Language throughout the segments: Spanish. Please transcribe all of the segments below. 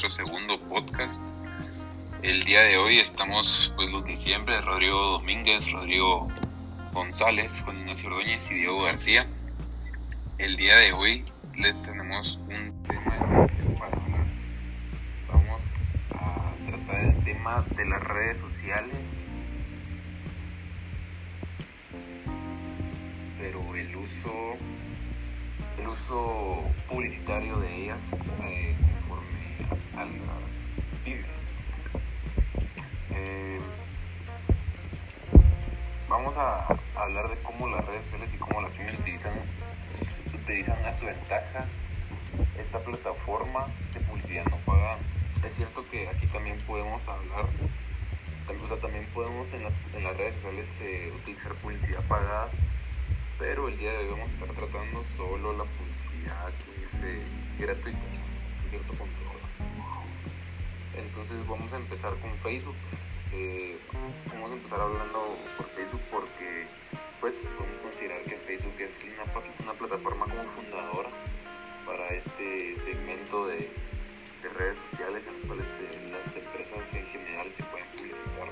nuestro segundo podcast. El día de hoy estamos, pues, los de siempre, Rodrigo Domínguez, Rodrigo González, Juan Ignacio Ordóñez y Diego García. El día de hoy les tenemos un tema especial para hablar. Vamos a tratar el tema de las redes sociales, pero el uso, el uso publicitario de ellas eh, a, a. Eh, vamos a, hablar de cómo las redes sociales y cómo las pymes utilizan, utilizan a su ventaja esta plataforma de publicidad no pagada. Es cierto que aquí también podemos hablar, o sea, también podemos en las, en las redes sociales eh, utilizar publicidad pagada, pero el día de hoy vamos a estar tratando solo la publicidad que es eh, gratuita, hasta cierto punto. Entonces vamos a empezar con Facebook. Eh, vamos a empezar hablando por Facebook porque pues podemos considerar que Facebook es una, plataforma como fundadora para este segmento de, de redes sociales en las cuales eh, las empresas en general se pueden publicitar.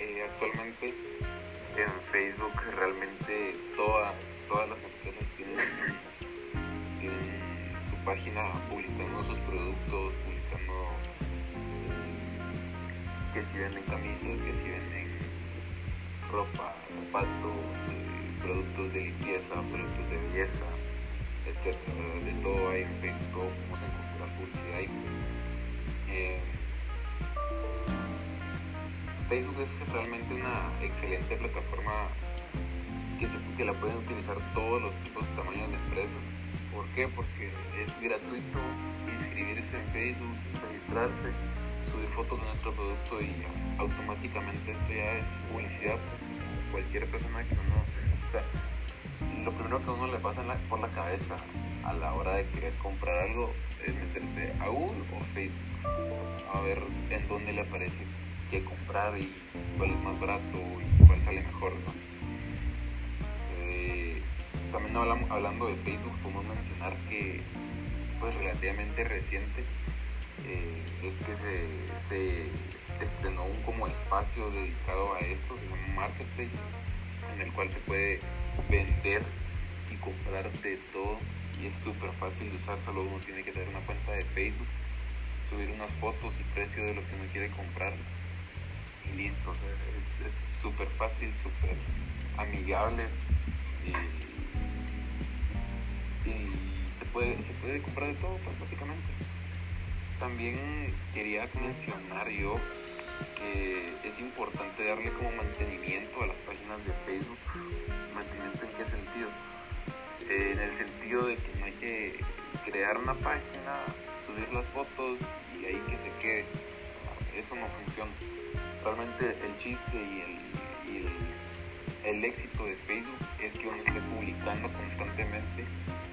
Eh, actualmente en Facebook realmente toda- todas las empresas tienen, su página publicitando sus productos, que si venden camisas, que si venden ropa, zapatos, eh, productos de limpieza, productos de belleza, etc. De todo hay en Facebook, vamos a encontrar publicidad ahí. Eh, Facebook es realmente una excelente plataforma que la pueden utilizar todos los tipos y tamaños de empresas. ¿Por qué? Porque es gratuito inscribirse en Facebook, registrarse, subir fotos de nuestro producto y automáticamente esto ya es publicidad. Pues, cualquier persona que uno, o sea, lo primero que a uno le pasa por la cabeza a la hora de querer comprar algo es meterse a Google o Facebook a ver en dónde le aparece qué comprar y cuál es más barato y cuál sale mejor. Eh, también hablamos, hablando de Facebook, podemos mencionar que pues relativamente reciente eh, es que se, se estrenó un como espacio dedicado a esto, llama Marketplace, en el cual se puede vender y comprar de todo y es súper fácil de usar, solo uno tiene que tener una cuenta de Facebook, subir unas fotos y precio de lo que uno quiere comprar y listo, o es súper fácil, súper amigable y, y se, puede, se puede comprar de todo, pues básicamente. También quería mencionar yo que es importante darle como mantenimiento a las páginas de Facebook. ¿Mantenimiento en qué sentido? En el sentido de que no hay que crear una página, subir las fotos y ahí que se quede. Eso no funciona. Realmente el chiste y el, el, éxito de Facebook es que uno esté publicando constantemente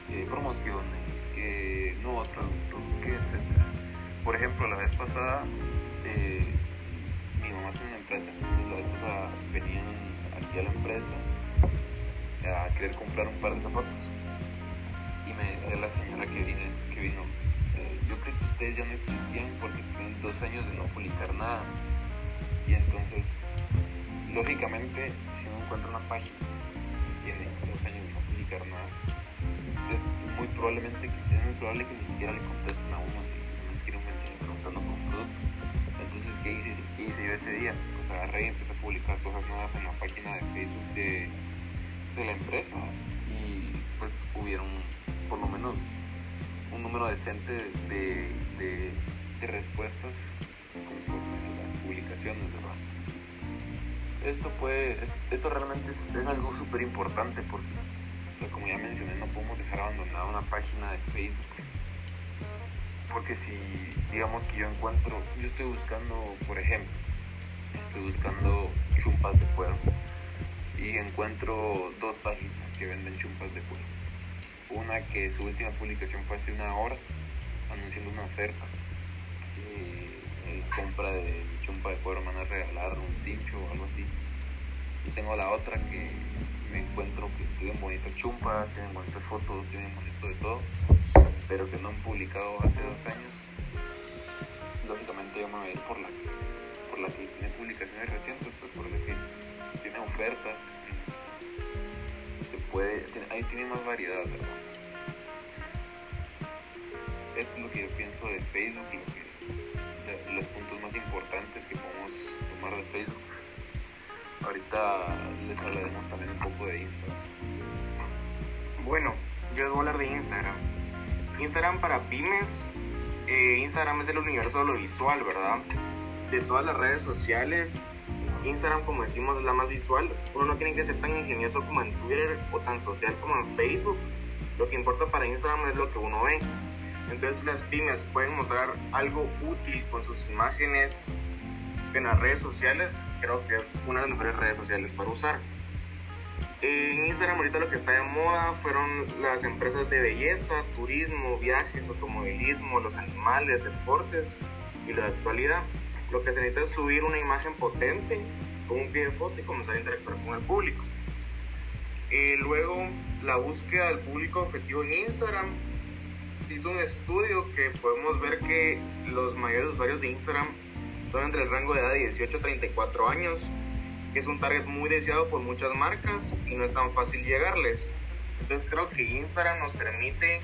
eh, promociones, que nuevos productos, que etcétera. Por ejemplo, la vez pasada, eh, mi mamá tiene una empresa, entonces la vez pasada venían aquí a la empresa a querer comprar un par de zapatos. Y me decía la señora que vino, eh, yo creo que ustedes ya no existían porque tienen dos años de no publicar nada. Y entonces, lógicamente, si uno encuentra una página que tiene dos años de no publicar nada, es muy probablemente es muy probable que ni siquiera le contesten a uno Entonces, ¿qué hice, qué hice yo ese día? Pues agarré y empecé a publicar cosas nuevas en la página de Facebook de, de la empresa y pues hubieron por lo menos un número decente de, de, de respuestas conforme a las publicaciones, ¿verdad? Esto puede, esto realmente es, es algo súper importante porque, o sea, como ya mencioné, no podemos dejar abandonada una página de Facebook porque si digamos que yo encuentro, yo estoy buscando, por ejemplo, estoy buscando chumpas de cuero y encuentro dos páginas que venden chumpas de cuero. Una que su última publicación fue hace una hora anunciando una oferta. Eh, en compra de chumpa de cuero me van a regalar un cincho o algo así. Y tengo la otra que me encuentro que tienen bonitas chumpas, tienen bonitas fotos, tienen bonito de todo, pero que no han publicado hace dos años. Lógicamente yo me voy a ir por la, por la que tiene publicaciones recientes, pues por la que tiene ofertas. Se puede, ahí tiene más variedad. Esto es lo que yo pienso de Facebook, los puntos más importantes que podemos tomar de Facebook. Ahorita les hablaremos también un poco de Instagram. Bueno, yo les voy a hablar de Instagram. Instagram para pymes. Eh, Instagram es el universo de lo visual, ¿verdad? De todas las redes sociales, Instagram, como decimos, es la más visual. Uno no tiene que ser tan ingenioso como en Twitter o tan social como en Facebook. Lo que importa para Instagram es lo que uno ve. Entonces las pymes pueden mostrar algo útil con sus imágenes en las redes sociales. Creo que es una de las mejores redes sociales para usar. En Instagram ahorita lo que está de moda fueron las empresas de belleza, turismo, viajes, automovilismo, los animales, deportes y la actualidad. Lo que se necesita es subir una imagen potente con un pie de foto y comenzar a interactuar con el público. Y luego la búsqueda del público objetivo en Instagram se hizo un estudio que podemos ver que los mayores usuarios de Instagram son entre el rango de edad de 18 a 34 años, que es un target muy deseado por muchas marcas y no es tan fácil llegarles. Entonces creo que Instagram nos permite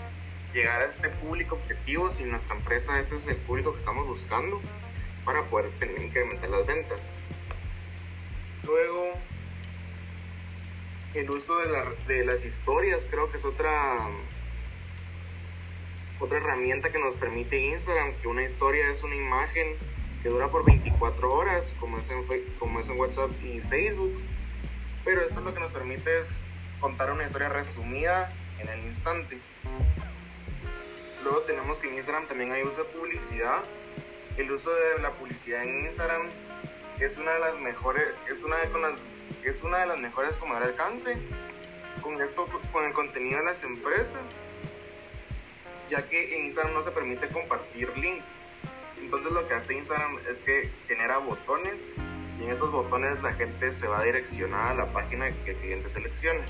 llegar a este público objetivo si nuestra empresa ese es el público que estamos buscando para poder incrementar las ventas. Luego, el uso de, de las historias creo que es otra otra herramienta que nos permite Instagram, que una historia es una imagen que dura por 24 horas, como es en, como es WhatsApp y Facebook. Pero esto lo que nos permite es contar una historia resumida en el instante. Luego tenemos que en Instagram también hay uso de publicidad. El uso de la publicidad en Instagram es una de las mejores, es una de, las, es una de las mejores como dar alcance con esto, con el contenido de las empresas ya que en Instagram no se permite compartir links. Entonces lo que hace Instagram es que genera botones y en esos botones la gente se va a direccionar a la página que el cliente seleccione.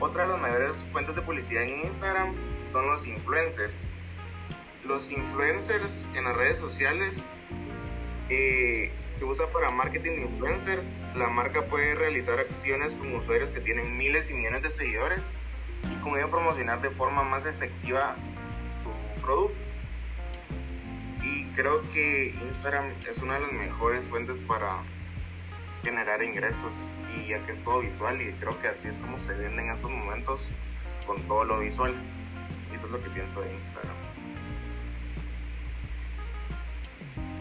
Otra de las mayores fuentes de publicidad en Instagram son los influencers. Los influencers en las redes sociales eh, se usa para marketing de influencer. La marca puede realizar acciones con usuarios que tienen miles y millones de seguidores y con ello promocionar de forma más efectiva producto. Creo que Instagram es una de las mejores fuentes para generar ingresos y ya que es todo visual y creo que así es como se vende en estos momentos con todo lo visual. Y eso es lo que pienso de Instagram.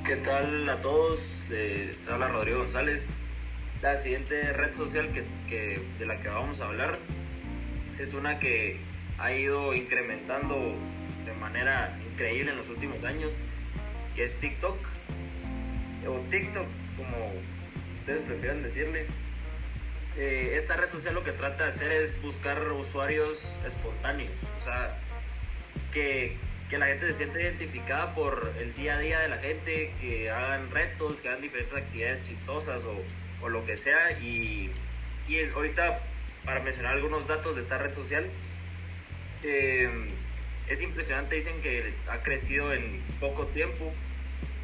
¿Qué tal a todos? Habla Rodrigo González. La siguiente red social que, de la que vamos a hablar es una que ha ido incrementando de manera increíble en los últimos años, que es TikTok, o TikTok, como ustedes prefieran decirle. Eh, esta red social lo que trata de hacer es buscar usuarios espontáneos, o sea, que, que la gente se sienta identificada por el día a día de la gente, que hagan retos, que hagan diferentes actividades chistosas o, o lo que sea. Y, y es, ahorita, para mencionar algunos datos de esta red social, eh, es impresionante, dicen que ha crecido en poco tiempo,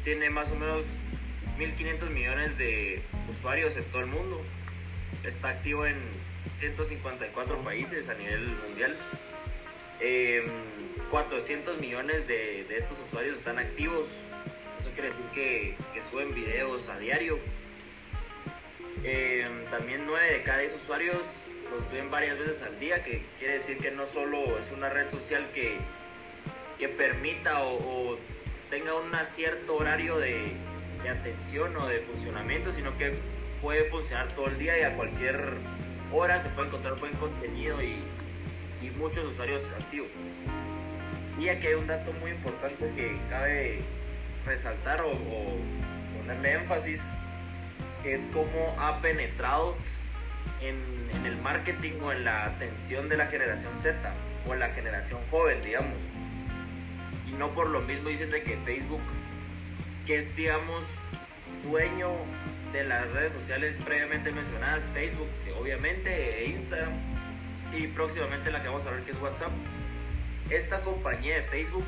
tiene más o menos 1.500 millones de usuarios en todo el mundo, está activo en 154 países a nivel mundial, 400 em, millones de, estos usuarios están activos, eso quiere decir que, suben videos a diario. Em, también 9 de cada 10 usuarios los ven varias veces al día, que quiere decir que no solo es una red social que, que permita o, tenga un cierto horario de, atención o de funcionamiento, sino que puede funcionar todo el día y a cualquier hora se puede encontrar buen contenido y, muchos usuarios activos. Y aquí hay un dato muy importante que cabe resaltar o, o ponerle énfasis, es cómo ha penetrado en, en, el marketing o en la atención de la generación Z o en la generación joven, digamos y no por lo mismo dicen de que Facebook, que es digamos dueño de las redes sociales previamente mencionadas, Facebook, obviamente, e Instagram, y próximamente la que vamos a ver que es WhatsApp. Esta compañía de Facebook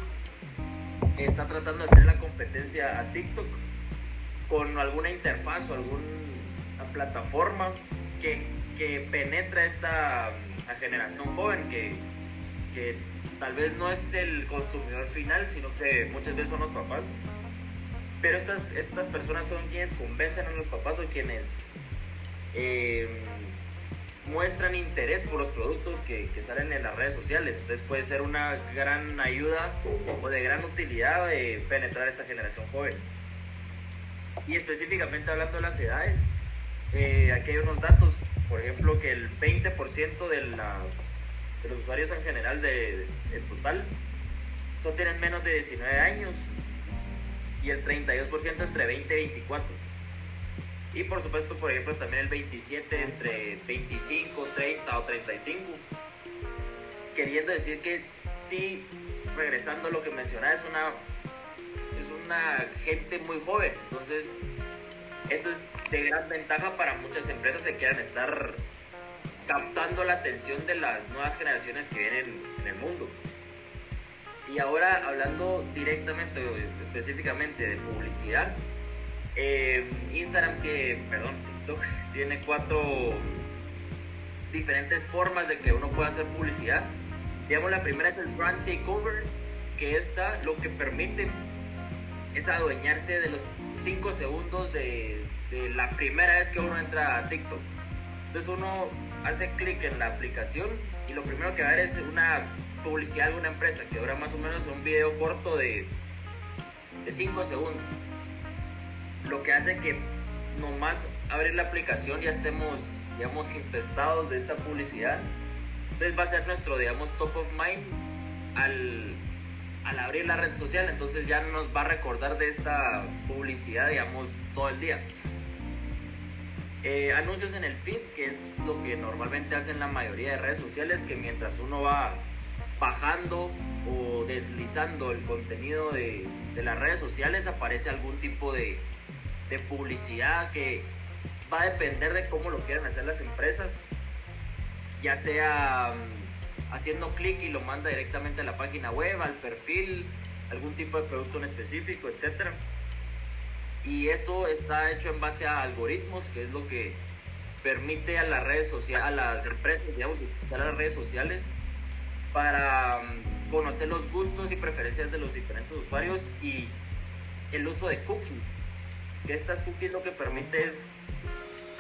está tratando de hacer la competencia a TikTok con alguna interfaz o alguna plataforma que, que penetra esta generación joven que, que tal vez no es el consumidor final, sino que muchas veces son los papás. Pero estas, estas personas son quienes convencen a los papás o quienes eh, muestran interés por los productos que, salen en las redes sociales. Entonces puede ser una gran ayuda o de gran utilidad de penetrar esta generación joven. Y específicamente hablando de las edades, eh, aquí hay unos datos, por ejemplo, que el 20% de, la, los usuarios en general de total son tienen menos de 19 años y el 32% entre 20 y 24. Y por supuesto, por ejemplo, también el 27 entre 25, 30 o 35. Queriendo decir que sí, regresando a lo que mencionaba, es una, es una gente muy joven. Entonces, esto es de gran ventaja para muchas empresas que quieran estar captando la atención de las nuevas generaciones que vienen en el mundo. Y ahora hablando directamente, específicamente de publicidad, eh, Instagram, que, perdón, TikTok, tiene cuatro diferentes formas de que uno pueda hacer publicidad. Digamos, la primera es el brand takeover, que esta lo que permite es adueñarse de los 5 segundos de, de la primera vez que uno entra a TikTok. Entonces uno hace clic en la aplicación y lo primero que va a ver es una publicidad de una empresa que dura más o menos un video corto de 5 segundos. Lo que hace que nomás abrir la aplicación ya estemos, digamos, infestados de esta publicidad. Entonces va a ser nuestro, digamos, top of mind al, al abrir la red social. Entonces ya nos va a recordar de esta publicidad, digamos, todo el día. Eh, anuncios en el feed, que es lo que normalmente hacen la mayoría de redes sociales, que mientras uno va bajando o deslizando el contenido de, las redes sociales aparece algún tipo de, publicidad que va a depender de cómo lo quieran hacer las empresas, ya sea um, haciendo clic y lo manda directamente a la página web, al perfil, algún tipo de producto en específico, etc. Y esto está hecho en base a algoritmos, que es lo que permite a las redes sociales, a las empresas, digamos, utilizar las redes sociales para mm, conocer los gustos y preferencias de los diferentes usuarios y el uso de cookies. Estas cookies lo que permite es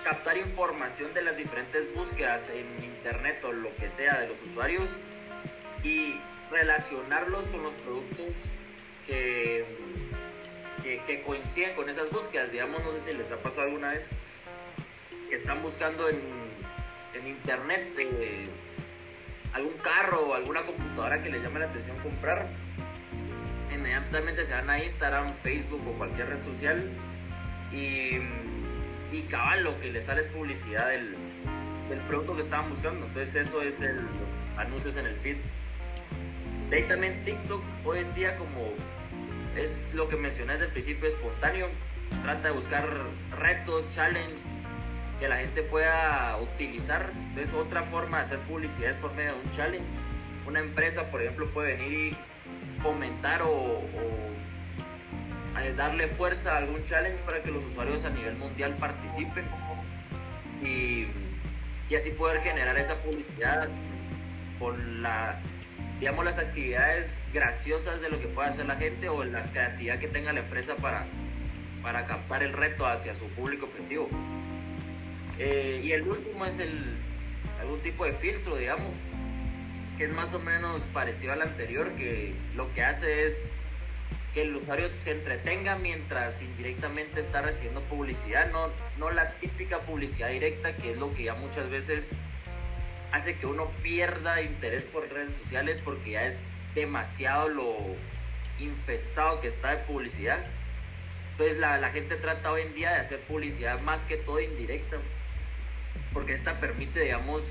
captar información de las diferentes búsquedas en internet o lo que sea de los usuarios y relacionarlos con los productos que, que, coinciden con esas búsquedas. Digamos, no sé si les ha pasado alguna vez que están buscando en, en internet. Eh, algún carro o alguna computadora que les llame la atención comprar, inmediatamente se van a Instagram, Facebook o cualquier red social y, y cabal lo que les sale es publicidad del, del producto que estaban buscando. Entonces eso es el anuncios en el feed. De ahí también TikTok hoy en día como es lo que mencioné desde el principio espontáneo, trata de buscar retos, challenge que la gente pueda utilizar. Entonces, otra forma de hacer publicidad es por medio de un challenge. Una empresa, por ejemplo, puede venir y fomentar o, darle fuerza a algún challenge para que los usuarios a nivel mundial participen y, y así poder generar esa publicidad con la digamos las actividades graciosas de lo que puede hacer la gente o la creatividad que tenga la empresa para, para captar el reto hacia su público objetivo. Eh, y el último es el, algún tipo de filtro, digamos, que es más o menos parecido al anterior, que lo que hace es que el usuario se entretenga mientras indirectamente está recibiendo publicidad, no, no la típica publicidad directa, que es lo que ya muchas veces hace que uno pierda interés por redes sociales porque ya es demasiado lo infestado que está de publicidad. Entonces la, la gente trata hoy en día de hacer publicidad más que todo indirecta porque esta permite, digamos,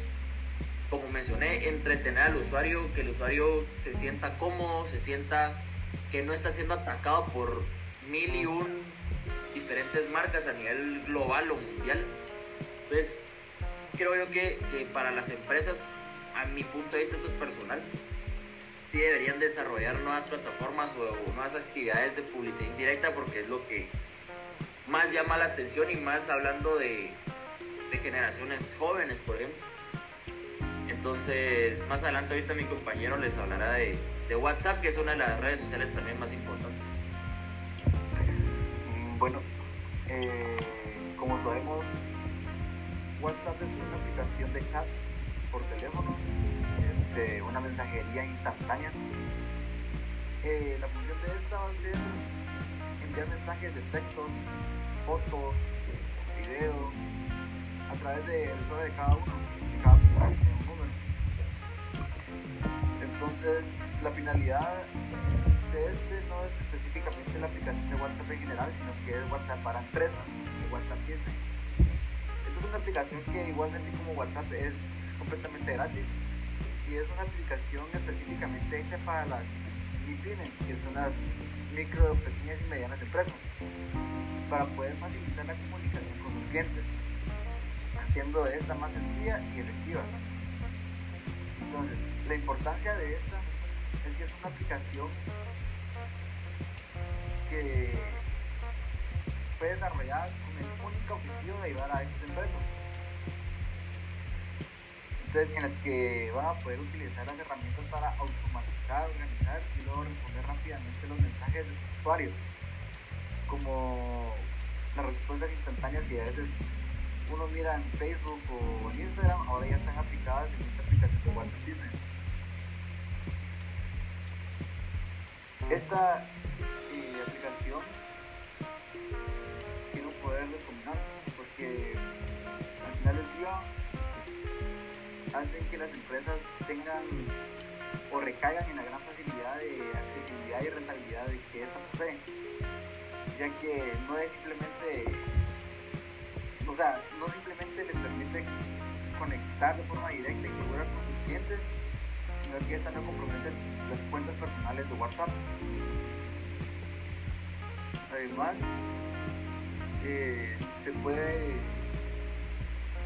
como mencioné, entretener al usuario, que el usuario se sienta cómodo, se sienta que no está siendo atacado por mil y un diferentes marcas a nivel global o mundial. Entonces, creo yo que, para las empresas, a mi punto de vista, esto es personal, sí deberían desarrollar nuevas plataformas o nuevas actividades de publicidad indirecta porque es lo que más llama la atención y más hablando de, generaciones jóvenes, por ejemplo. Entonces, más adelante ahorita mi compañero les hablará de, de WhatsApp, que es una de las redes sociales también más importantes. Mm, Bueno, eh, como sabemos, WhatsApp es una aplicación de chat por teléfono, es eh, una mensajería instantánea. Eh, la función de esta va a ser enviar mensajes de textos, fotos, videos, a través del usuario de cada uno, de cada tiene un número. Entonces, la finalidad de este no es específicamente la aplicación de WhatsApp en general, sino que es WhatsApp para empresas, WhatsApp Business. Es una aplicación que igualmente como WhatsApp es completamente gratis y es una aplicación específicamente para las MIPYMES, que son las micro, pequeñas y medianas empresas, para poder facilitar la comunicación con sus clientes, haciendo esta más sencilla y efectiva. Entonces, la importancia de esta es que es una aplicación que fue desarrollada con el único objetivo de ayudar a estas empresas. Entonces, en las que van a poder utilizar las herramientas para automatizar, organizar y luego responder rápidamente los mensajes de sus usuarios, como las respuestas instantáneas que a veces uno mira en Facebook o en Instagram, ahora ya están aplicadas en esta aplicación de WhatsApp Business. Esta poder porque al final del día hacen que las empresas tengan o recaigan en la gran facilidad de accesibilidad y rentabilidad de que esta posee, ya que no es simplemente, o sea, no simplemente les permite conectar de forma directa y segura con sus clientes, sino que esta no compromete las cuentas personales de WhatsApp. Además, eh, se puede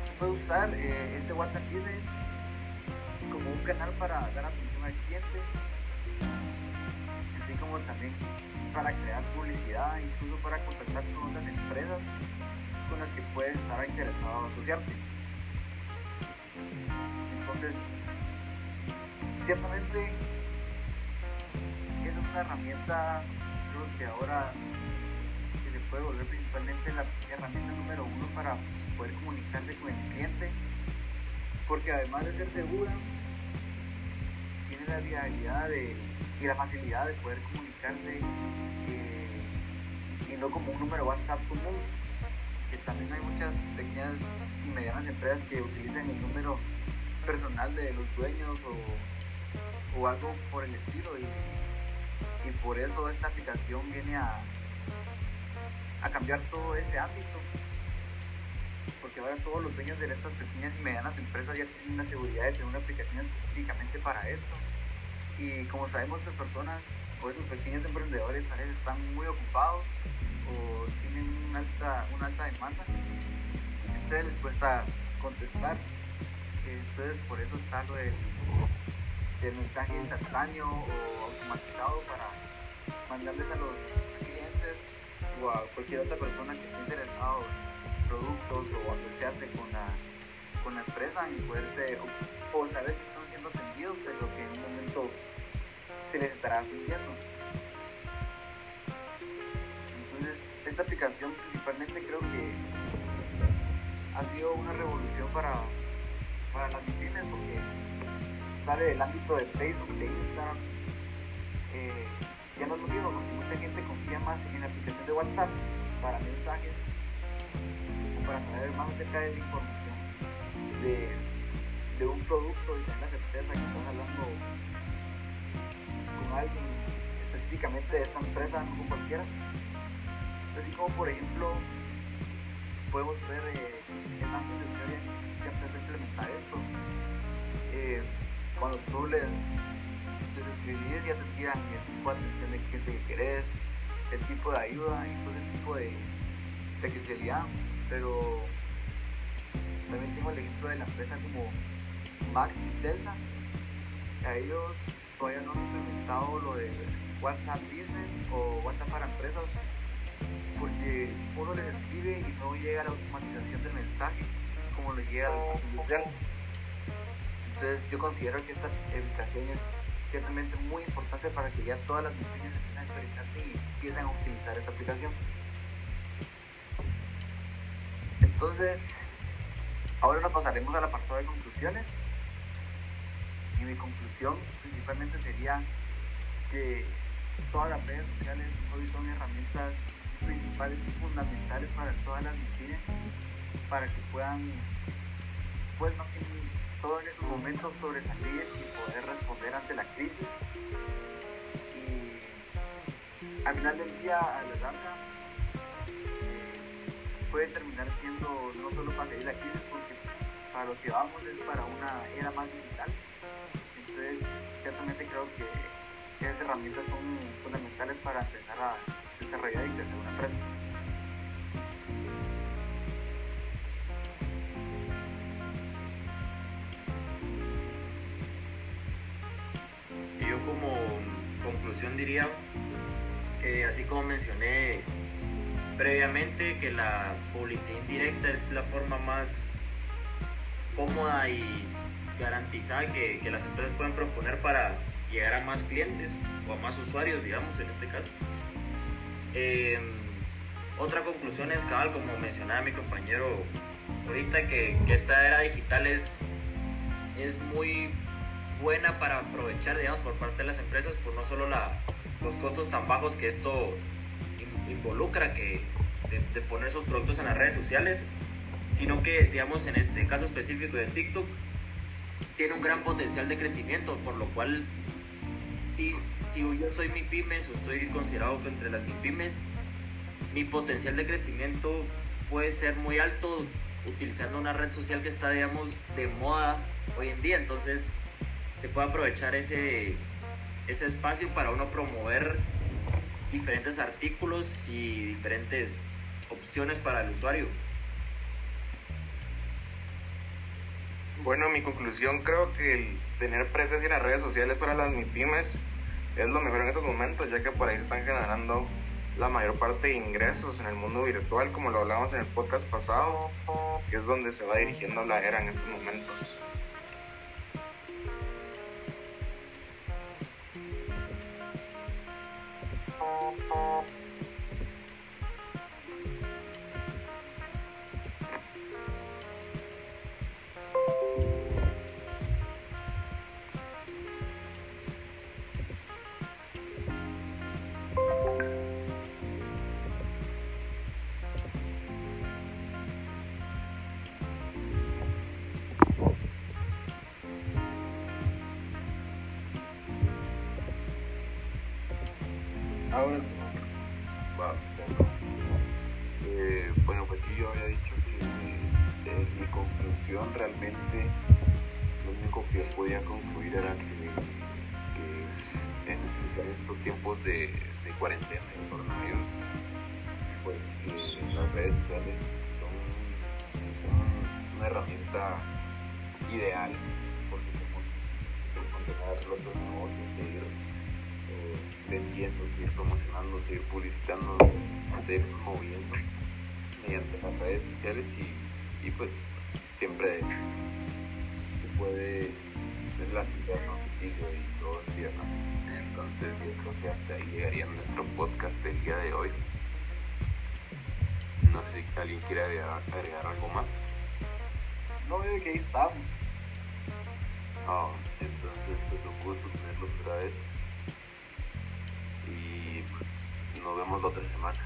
se puede usar eh, este WhatsApp Business como un canal para dar atención al cliente, así como también para crear publicidad, incluso para contactar con otras empresas con las que puedes estar interesado asociarte. Entonces, ciertamente es una herramienta creo que ahora puede volver principalmente la herramienta número uno para poder comunicarse con el cliente porque además de ser segura tiene la viabilidad y la facilidad de poder comunicarse eh, y no como un número WhatsApp común que también hay muchas pequeñas y medianas empresas que utilizan el número personal de los dueños o, o algo por el estilo y, y por eso esta aplicación viene a, a cambiar todo ese ámbito. Porque ahora todos los dueños de estas pequeñas y medianas empresas ya tienen la seguridad de tener una aplicación específicamente para esto. Y como sabemos las personas o esos pequeños emprendedores a veces están muy ocupados o tienen una alta, una alta demanda. Entonces les cuesta contestar. Entonces por eso está lo del, mensaje instantáneo o automatizado para mandarles a los o a cualquier otra persona que esté interesado en productos o asociarse con la, con la empresa y poderse o, o saber que están siendo atendidos de lo que en un momento se les estará atendiendo. Entonces, esta aplicación principalmente creo que ha sido una revolución para, para las pymes porque sale del ámbito de Facebook, de Instagram. Eh, ya no es lo mismo porque mucha gente confía más en la aplicación de WhatsApp para mensajes o para saber más acerca de la información de, de un producto y tener la certeza que estás hablando con alguien específicamente de esta empresa, no con cualquiera. Así como por ejemplo podemos ver eh, en de historia que empezó a implementar esto. Eh, cuando tú les, les escribís ya te tiran el atención de cliente que querés, el tipo de ayuda y todo ese tipo de, de pero también tengo el ejemplo de la empresa como Max Delta. A ellos todavía no han implementado lo de WhatsApp Business o WhatsApp para empresas porque uno les escribe y no llega la automatización del mensaje como le llega al industrial. Entonces yo considero que esta es ciertamente muy importante para que ya todas las empresas empiecen a experimentarse y empiecen a utilizar esta aplicación. Entonces, ahora nos pasaremos al apartado de conclusiones. Y mi conclusión principalmente sería que todas las redes sociales hoy son herramientas principales y fundamentales para todas las mujeres para que puedan, pues más que todo en esos momentos sobresalir y poder responder ante la crisis. Y al final del día, a la larga, eh, puede terminar siendo no solo para salir la crisis, porque para lo que vamos es para una era más digital. Entonces, ciertamente creo que esas herramientas son fundamentales para empezar a desarrollar y crecer una empresa. Diría que así como mencioné previamente que la publicidad indirecta es la forma más cómoda y garantizada que, las empresas pueden proponer para llegar a más clientes o a más usuarios, digamos, en este caso. Eh, otra conclusión es, cabal, como mencionaba mi compañero ahorita, que, que esta era digital es, es muy buena para aprovechar, digamos, por parte de las empresas, por no solo la, los costos tan bajos que esto in- involucra, que de, poner sus productos en las redes sociales, sino que, digamos, en este caso específico de TikTok, tiene un gran potencial de crecimiento, por lo cual, si, si yo soy mi pymes o estoy considerado entre las mi pymes, mi potencial de crecimiento puede ser muy alto utilizando una red social que está, digamos, de moda hoy en día. Entonces, se puede aprovechar ese, ese espacio para uno promover diferentes artículos y diferentes opciones para el usuario. Bueno, mi conclusión creo que el tener presencia en las redes sociales para las MIPIMES es lo mejor en estos momentos, ya que por ahí están generando la mayor parte de ingresos en el mundo virtual, como lo hablábamos en el podcast pasado, que es donde se va dirigiendo la era en estos momentos. Siempre se puede ver las ideas ¿no? que sigue y todo es cierto. Entonces yo creo que hasta ahí llegaría nuestro podcast del día de hoy. No sé si alguien quiere agregar, agregar algo más. no veo que ahí estamos. No, entonces pues un gusto tenerlos otra vez. Y nos vemos la otra semana.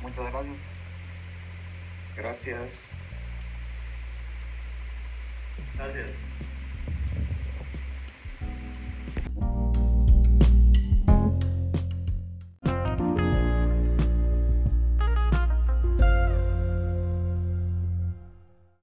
Muchas gracias. Gracias. Gracias.